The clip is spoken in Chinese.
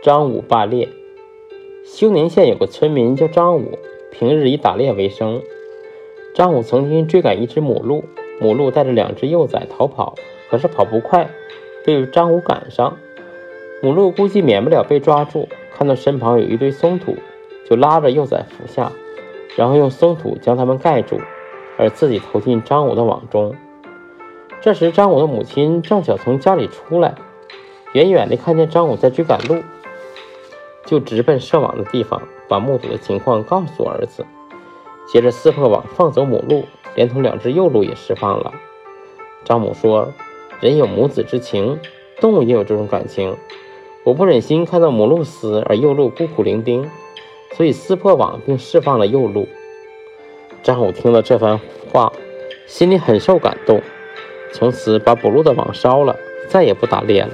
张武霸猎。休宁县有个村民叫张武，平日以打猎为生。张武曾经追赶一只母鹿，母鹿带着两只幼崽逃跑，可是跑不快，被张武赶上。母鹿估计免不了被抓住，看到身旁有一堆松土，就拉着幼崽伏下，然后用松土将它们盖住，而自己投进张武的网中。这时，张武的母亲正巧从家里出来，远远地看见张武在追赶鹿，就直奔设网的地方，把目睹的情况告诉儿子。接着撕破网，放走母鹿，连同两只幼鹿也释放了。张母说：“人有母子之情，动物也有这种感情。我不忍心看到母鹿死而幼鹿孤苦伶仃，所以撕破网并释放了幼鹿。”张武听了这番话，心里很受感动，从此把捕鹿的网烧了，再也不打猎了。